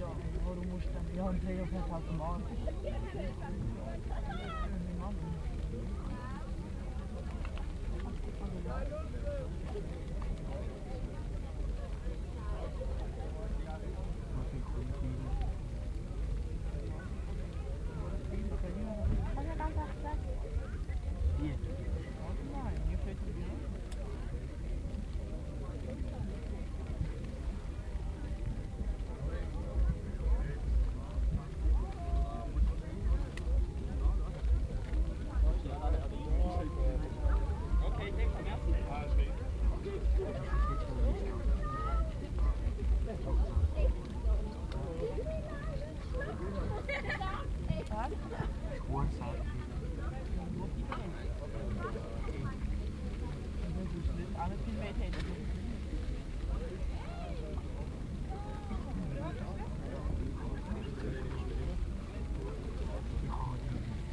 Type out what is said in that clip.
Ja, det var då morsan. Jag har. Alle viel mehr